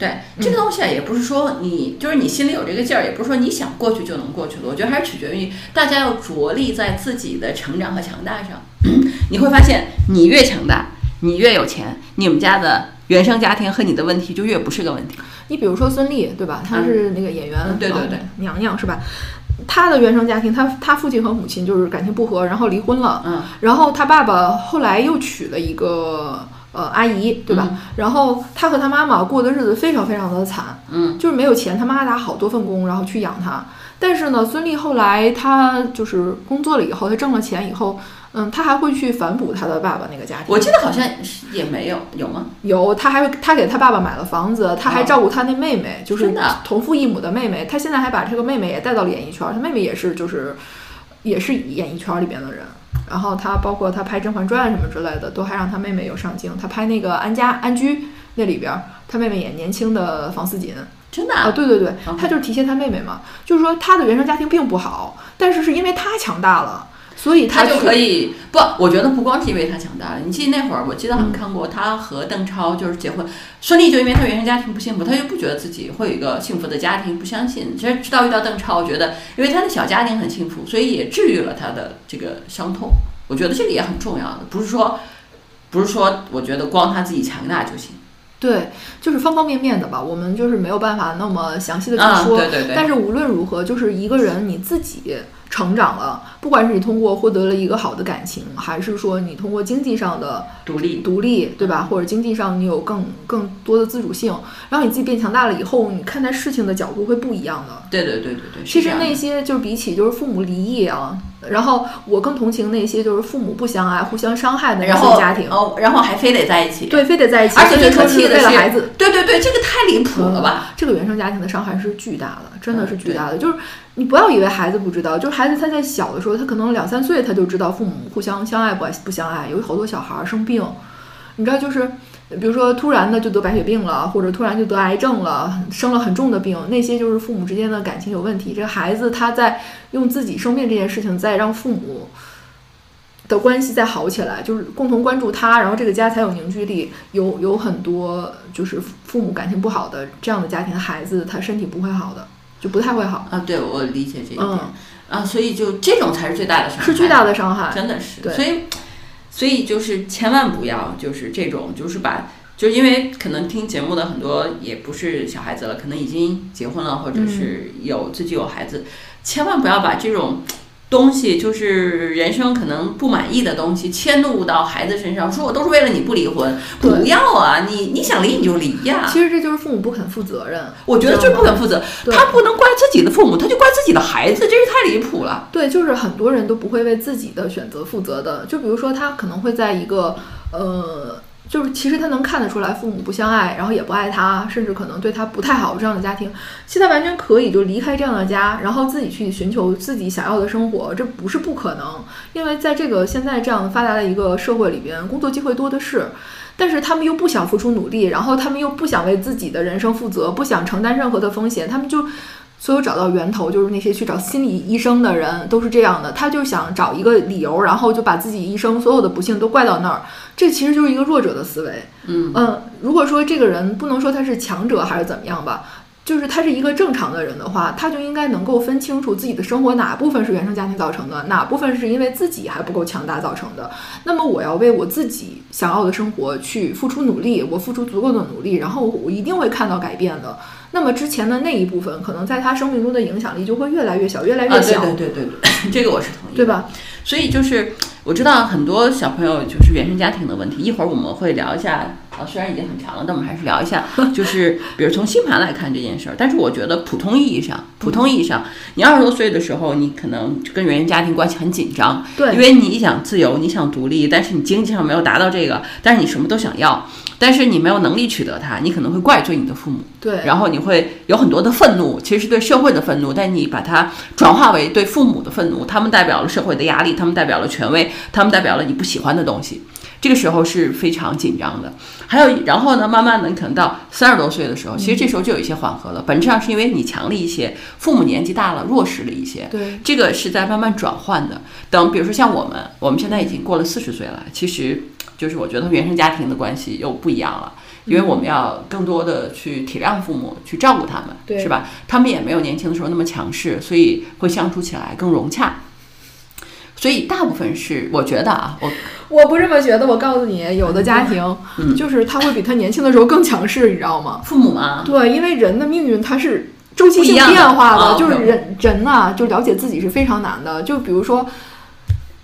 对这个东西啊，也不是说你就是你心里有这个劲儿，也不是说你想过去就能过去的。我觉得还是取决于大家要着力在自己的成长和强大上。你会发现，你越强大，你越有钱，你们家的原生家庭和你的问题就越不是个问题。你比如说孙俪，对吧？她是那个演员，嗯对对对娘娘是吧？他的原生家庭，他他父亲和母亲就是感情不和，然后离婚了。嗯，然后他爸爸后来又娶了一个呃阿姨，对吧？然后他和他妈妈过的日子非常非常的惨，嗯，就是没有钱，他妈打好多份工，然后去养他。但是呢，孙俪后来她就是工作了以后，她挣了钱以后，嗯，她还会去反哺她的爸爸那个家庭。我记得好像也没有，有吗？有，她还她给她爸爸买了房子，她还照顾她那妹妹，就是同父异母的妹妹。她现在还把这个妹妹也带到了演艺圈，她妹妹也是就是也是演艺圈里边的人。然后他包括他拍《甄嬛传》什么之类的，都还让他妹妹有上镜。他拍那个安家安居那里边，他妹妹演年轻的房思锦。真的啊，对对对他就是提携他妹妹嘛，就是说他的原生家庭并不好，但是是因为他强大了，所以他就可以不？我觉得不光是因为他强大了，你记得那会儿，我记得好像看过他和邓超就是结婚，孙俪就因为他原生家庭不幸福，他就不觉得自己会有一个幸福的家庭，不相信。其实直到遇到邓超，我觉得因为他的小家庭很幸福，所以也治愈了他的这个伤痛。我觉得这个也很重要的，不是说不是说我觉得光他自己强大就行对，就是方方面面的吧，我们就是没有办法那么详细的去啊，说，对对对。但是无论如何，就是一个人你自己成长了，不管是你通过获得了一个好的感情，还是说你通过经济上的独立，独立，对吧？或者经济上你有更更多的自主性，然后你自己变强大了以后，你看待事情的角度会不一样的。对对对对对。其实那些就是比起就是父母离异啊，然后我更同情那些就是父母不相爱、互相伤害的那然后些家庭。哦，然后还非得在一起，对，非得在一起，而且最可气的是为了孩子。对对对，这个太离谱了吧？这个原生家庭的伤害是巨大的，真的是嗯巨大的。就是你不要以为孩子不知道，就是孩子他在小的时候，他可能两三岁他就知道父母互相相爱不爱不相爱。有好多小孩儿生病，你知道，就是比如说突然的就得白血病了，或者突然就得癌症了，生了很重的病，那些就是父母之间的感情有问题。这个孩子他在用自己生病这件事情在让父母。的关系再好起来，就是共同关注他，然后这个家才有凝聚力。有有很多就是父母感情不好的这样的家庭，孩子他身体不会好的，就不太会好，啊，对，我理解这一点、嗯，啊，所以就这种才是最大的伤害，是巨大的伤害。真的是。对所以，所以就是千万不要就是这种，就是把，就是因为可能听节目的很多也不是小孩子了，可能已经结婚了，或者是有自己有孩子，千万不要把这种。东西就是人生可能不满意的东西，迁怒到孩子身上，说我都是为了你不离婚，不要啊！你你想离你就离呀、其实这就是父母不肯负责任。我觉得就是不肯负责，他不能怪自己的父母，他就怪自己的孩子，这是太离谱了。对，就是很多人都不会为自己的选择负责的。就比如说，他可能会在一个呃，就是其实他能看得出来父母不相爱，然后也不爱他，甚至可能对他不太好这样的家庭，其实他完全可以就离开这样的家，然后自己去寻求自己想要的生活，这不是不可能。因为在这个现在这样发达的一个社会里边，工作机会多的是。但是他们又不想付出努力，然后他们又不想为自己的人生负责，不想承担任何的风险，他们就所有找到源头，就是那些去找心理医生的人都是这样的，他就想找一个理由，然后就把自己一生所有的不幸都怪到那儿，这其实就是一个弱者的思维。嗯嗯，如果说这个人不能说他是强者还是怎么样吧，就是他是一个正常的人的话，他就应该能够分清楚自己的生活哪部分是原生家庭造成的，哪部分是因为自己还不够强大造成的。那么我要为我自己想要的生活去付出努力，我付出足够的努力，然后我一定会看到改变的。那么之前的那一部分，可能在他生命中的影响力就会越来越小，越来越小，对对对对，这个我是同意的，对吧？所以就是我知道很多小朋友就是原生家庭的问题，一会儿我们会聊一下。啊，虽然已经很长了，但我们还是聊一下，就是比如从星盘来看这件事儿。但是我觉得普通意义上，普通意义上，你二十多岁的时候，你可能跟原生家庭关系很紧张，对因为你想自由，你想独立，但是你经济上没有达到这个，但是你什么都想要，但是你没有能力取得它，你可能会怪罪你的父母。对，然后你会有很多的愤怒，其实是对社会的愤怒，但你把它转化为对父母的愤怒，他们代表了社会的压力，他们代表了权威，他们代表了你不喜欢的东西。这个时候是非常紧张的。还有，然后呢，慢慢的，你可能到三十多岁的时候，其实这时候就有一些缓和了。本质上是因为你强了一些，父母年纪大了，弱势了一些。对，这个是在慢慢转换的。等，比如说像我们，我们现在已经过了四十岁了，其实就是我觉得原生家庭的关系又不一样了。因为我们要更多的去体谅父母，去照顾他们，是吧？他们也没有年轻的时候那么强势，所以会相处起来更融洽。所以大部分是我觉得啊，我我不这么觉得。我告诉你，有的家庭、嗯就是他会比他年轻的时候更强势，你知道吗？父母啊，对，因为人的命运它是周期性变化的，就是人人呐，就了解自己是非常难的。就比如说。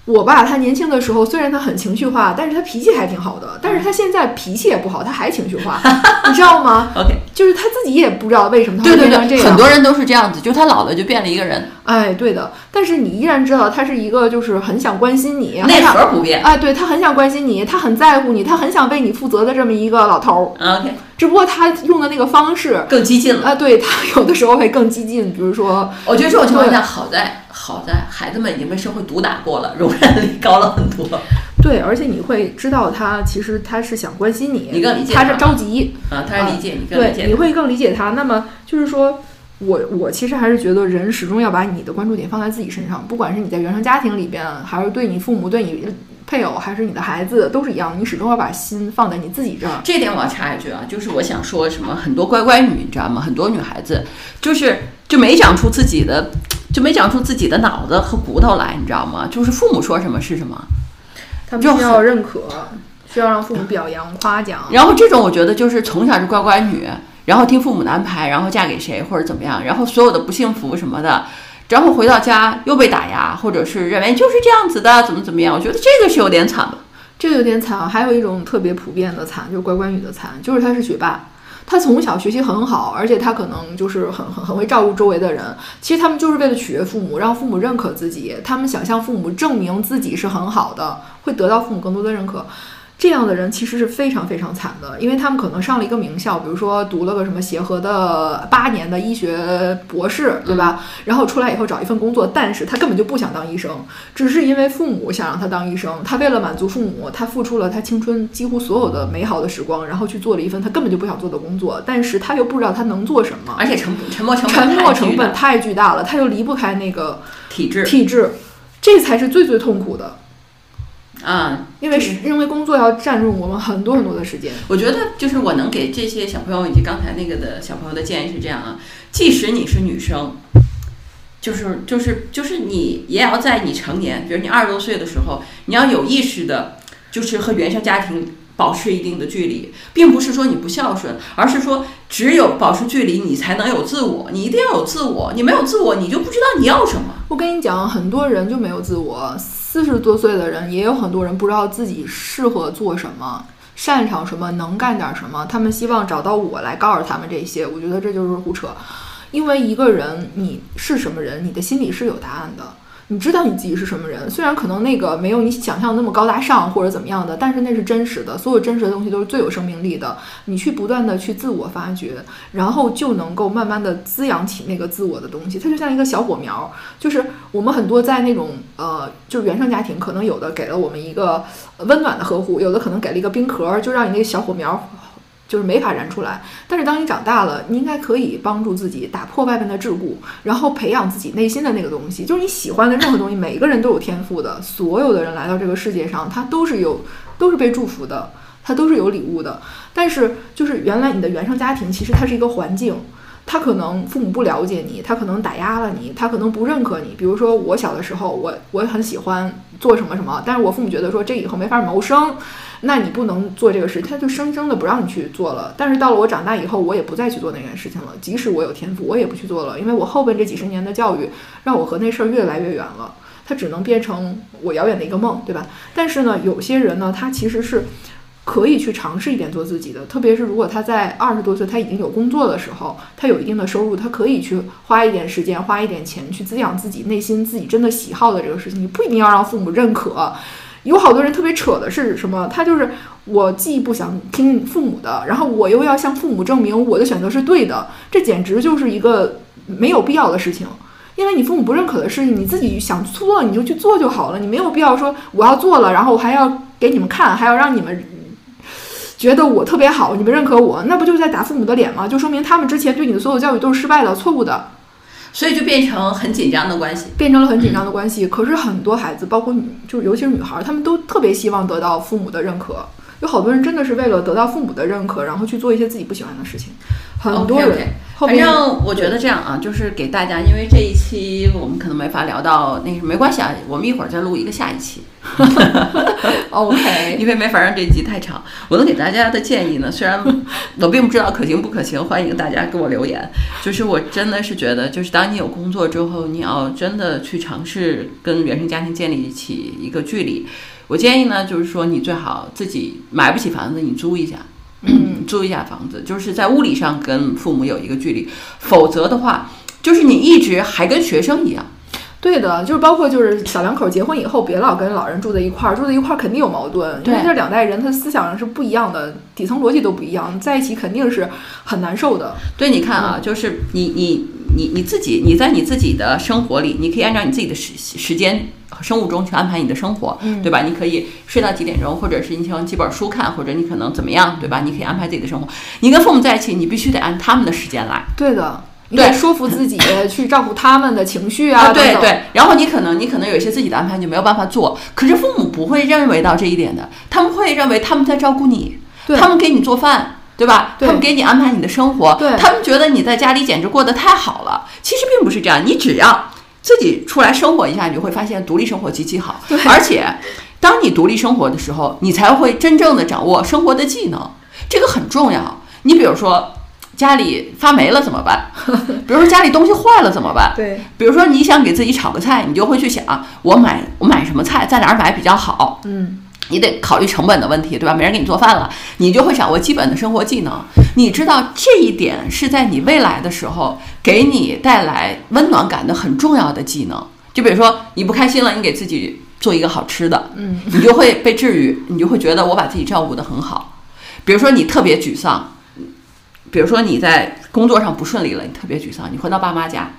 我爸他年轻的时候虽然他很情绪化，但是他脾气还挺好的。但是他现在脾气也不好，他还情绪化，你知道吗？OK，就是他自己也不知道为什么他会变成这样。很多人都是这样子，就他老了就变了一个人。哎，对的。但是你依然知道他是一个就是很想关心你，内核不变。哎，对他很想关心你，他很在乎你，他很想为你负责的这么一个老头儿。OK，只不过他用的那个方式更激进了。啊，对他有的时候会更激进，比如说，我觉得这种情况下好在。好在孩子们已经被社会毒打过了，容忍力高了很多。对，而且你会知道他其实他是想关心你，你更理解他是着急啊，他是理解你，对，你会更理解他。那么就是说，我我其实还是觉得人始终要把你的关注点放在自己身上，不管是你在原生家庭里边，还是对你父母、对你配偶，还是你的孩子，都是一样，你始终要把心放在你自己这儿。这点我要插一句啊，就是我想说什么，很多乖乖女，你知道吗？很多女孩子就是就没长出自己的。就没长出自己的脑子和骨头来，你知道吗？就是父母说什么是什么，他们需要认可，需要让父母表扬、夸奖。然后这种我觉得就是从小是乖乖女，然后听父母的安排，然后嫁给谁或者怎么样，然后所有的不幸福什么的，然后回到家又被打压，或者是认为就是这样子的，怎么怎么样？我觉得这个是有点惨的，这个有点惨。还有一种特别普遍的惨，就是乖乖女的惨，就是她是学霸。他从小学习很好，而且他可能就是很很很会照顾周围的人。其实他们就是为了取悦父母，让父母认可自己。他们想向父母证明自己是很好的，会得到父母更多的认可。这样的人其实是非常非常惨的，因为他们可能上了一个名校，比如说读了个什么协和的八年的医学博士，对吧？然后出来以后找一份工作，但是他根本就不想当医生，只是因为父母想让他当医生。他为了满足父母，他付出了他青春几乎所有的美好的时光，然后去做了一份他根本就不想做的工作。但是他又不知道他能做什么，而且沉沉没成沉没成本太巨大了，他又离不开那个体制，体制，这才是最最痛苦的。啊，因为是因为工作要占用我们很多很多的时间。我觉得就是我能给这些小朋友以及刚才那个的小朋友的建议是这样啊，即使你是女生，就是就是就是你也要在你成年，比如你二十多岁的时候，你要有意识的，就是和原生家庭保持一定的距离，并不是说你不孝顺，而是说只有保持距离，你才能有自我，你一定要有自我，你没有自我，你就不知道你要什么。我跟你讲，很多人就没有自我。四十多岁的人，也有很多人不知道自己适合做什么，擅长什么，能干点什么。他们希望找到我来告诉他们这些。我觉得这就是胡扯，因为一个人你是什么人，你的心里是有答案的。你知道你自己是什么人，虽然可能那个没有你想象那么高大上或者怎么样的，但是那是真实的。所有真实的东西都是最有生命力的。你去不断的去自我发掘，然后就能够慢慢的滋养起那个自我的东西。它就像一个小火苗，就是我们很多在那种呃，就是原生家庭，可能有的给了我们一个温暖的呵护，有的可能给了一个冰壳，就让你那个小火苗。就是没法燃出来，但是当你长大了，你应该可以帮助自己打破外面的桎梏，然后培养自己内心的那个东西。就是你喜欢的任何东西，每个人都有天赋的。所有的人来到这个世界上，他都是有，都是被祝福的，他都是有礼物的。但是，就是原来你的原生家庭，其实它是一个环境。他可能父母不了解你，他可能打压了你，他可能不认可你。比如说我小的时候，我我很喜欢做什么什么，但是我父母觉得说这以后没法谋生，那你不能做这个事，他就生生的不让你去做了。但是到了我长大以后，我也不再去做那件事情了。即使我有天赋，我也不去做了，因为我后边这几十年的教育让我和那事儿越来越远了，它只能变成我遥远的一个梦，对吧？但是呢，有些人呢，他其实是。可以去尝试一点做自己的，特别是如果他在二十多岁，他已经有工作的时候，他有一定的收入，他可以去花一点时间，花一点钱去滋养自己内心自己真的喜好的这个事情。你不一定要让父母认可。有好多人特别扯的是什么？他就是我既不想听父母的，然后我又要向父母证明我的选择是对的，这简直就是一个没有必要的事情。因为你父母不认可的事情，你自己想做你就去做就好了，你没有必要说我要做了，然后我还要给你们看，还要让你们。觉得我特别好，你们认可我，那不就是在打父母的脸吗？就说明他们之前对你的所有教育都是失败的、错误的，所以就变成很紧张的关系，变成了很紧张的关系。可是很多孩子，包括女就尤其是女孩，她们都特别希望得到父母的认可。有好多人真的是为了得到父母的认可，然后去做一些自己不喜欢的事情。很多人反正我觉得这样啊，就是给大家，因为这一期我们可能没法聊到那个，没关系啊，我们一会儿再录一个下一期。OK，因为没法让这一集太长。我能给大家的建议呢，虽然 我并不知道可行不可行，欢迎大家给我留言。就是我真的是觉得，就是当你有工作之后，你要真的去尝试跟原生家庭建立起一个距离。我建议呢，就是说你最好自己买不起房子，你租一下。租一下房子，就是在物理上跟父母有一个距离，否则的话，就是你一直还跟学生一样。对的，就是包括就是小两口结婚以后，别老跟老人住在一块儿，住在一块儿肯定有矛盾，因为这两代人他思想是不一样的，底层逻辑都不一样，在一起肯定是很难受的。对，你看啊，就是你你你你自己，你在你自己的生活里，你可以按照你自己的时时间和生物钟去安排你的生活，嗯对吧？你可以睡到几点钟，或者是你喜欢几本书看，或者你可能怎么样，对吧？你可以安排自己的生活。你跟父母在一起，你必须得按他们的时间来。对的，你对得说服自己去照顾他们的情绪啊，对对，然后你可能你可能有一些自己的安排，你没有办法做，可是父母不会认为到这一点的，他们会认为他们在照顾你，他们给你做饭，对吧？对。他们给你安排你的生活，他们觉得你在家里简直过得太好了。其实并不是这样，你只要自己出来生活一下，你就会发现独立生活极其好，而且当你独立生活的时候，你才会真正的掌握生活的技能，这个很重要。你比如说。家里发霉了怎么办？比如说家里东西坏了怎么办？对比如说你想给自己炒个菜，你就会去想我买我买什么菜，在哪儿买比较好。嗯，你得考虑成本的问题，对吧？没人给你做饭了，你就会掌握基本的生活技能。你知道这一点是在你未来的时候给你带来温暖感的很重要的技能。就比如说你不开心了，你给自己做一个好吃的，嗯，你就会被治愈，你就会觉得我把自己照顾得很好。比如说你特别沮丧，比如说你在工作上不顺利了，你特别沮丧，你回到爸妈家，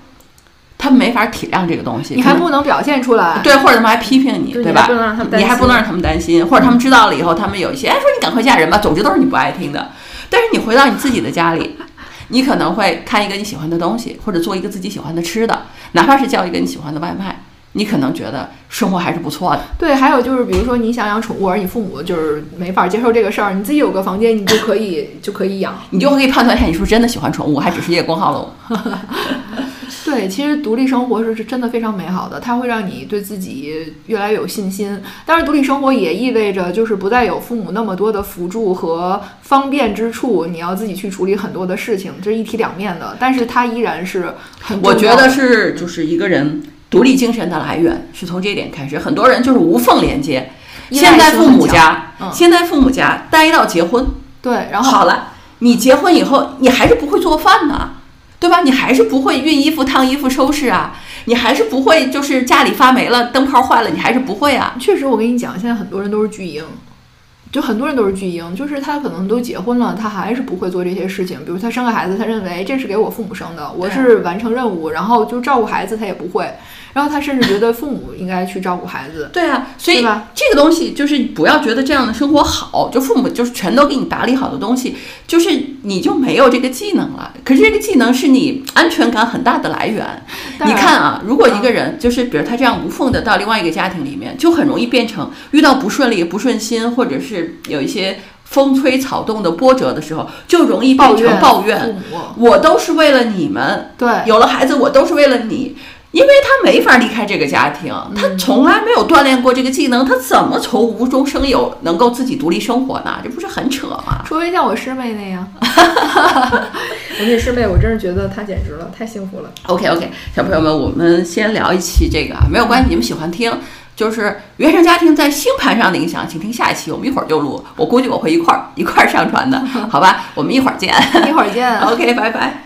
他们没法体谅这个东西，你还不能表现出来，对，或者他们还批评你，对吧对你还不能让他们担你还不心能让他们担心，或者他们知道了以后，他们有一些哎说你赶快嫁人吧，总之都是你不爱听的。但是你回到你自己的家里，你可能会看一个你喜欢的东西，或者做一个自己喜欢的吃的，哪怕是叫一个你喜欢的外卖，你可能觉得生活还是不错的。对，还有就是，比如说你想养宠物，而你父母就是没法接受这个事儿，你自己有个房间，你就可以就可以养。你就可以判断一下你是不是真的喜欢宠物，还只是叶 公好龙。对，其实独立生活是是真的非常美好的，它会让你对自己越来越有信心。当然，独立生活也意味着就是不再有父母那么多的辅助和方便之处，你要自己去处理很多的事情，这是一体两面的。但是它依然是很我觉得是就是一个人独立精神的来源是从这一点开始，很多人就是无缝连接。依赖先在父母家，嗯先在父母家待到结婚，对，然后好了，你结婚以后，你还是不会做饭呢，对吧？你还是不会熨衣服、烫衣服、收拾啊，你还是不会，就是家里发霉了、灯泡坏了，你还是不会啊。确实，我跟你讲，现在很多人都是巨婴，就很多人都是巨婴，就是他可能都结婚了，他还是不会做这些事情。比如他生个孩子，他认为这是给我父母生的，我是完成任务，然后就照顾孩子，他也不会。然后他甚至觉得父母应该去照顾孩子。对啊，所以吧这个东西就是不要觉得这样的生活好，就父母就是全都给你打理好的东西，就是你就没有这个技能了。可是这个技能是你安全感很大的来源。你看啊，如果一个人就是比如他这样无缝的到另外一个家庭里面，就很容易变成遇到不顺利、不顺心，或者是有一些风吹草动的波折的时候，就容易变成抱怨抱怨。我都是为了你们，对有了孩子，我都是为了你。因为他没法离开这个家庭，他从来没有锻炼过这个技能，他怎么从无中生有，能够自己独立生活呢？这不是很扯吗？除非像我师妹那样。我那师妹，我真是觉得她简直了，太幸福了。OK OK，小朋友们，我们先聊一期这个啊，没有关系，你们喜欢听，就是原生家庭在星盘上的影响，请听下一期，我们一会儿就录，我估计我会一块儿一块儿上传的，好吧？我们一会儿见一会儿见。OK，拜拜。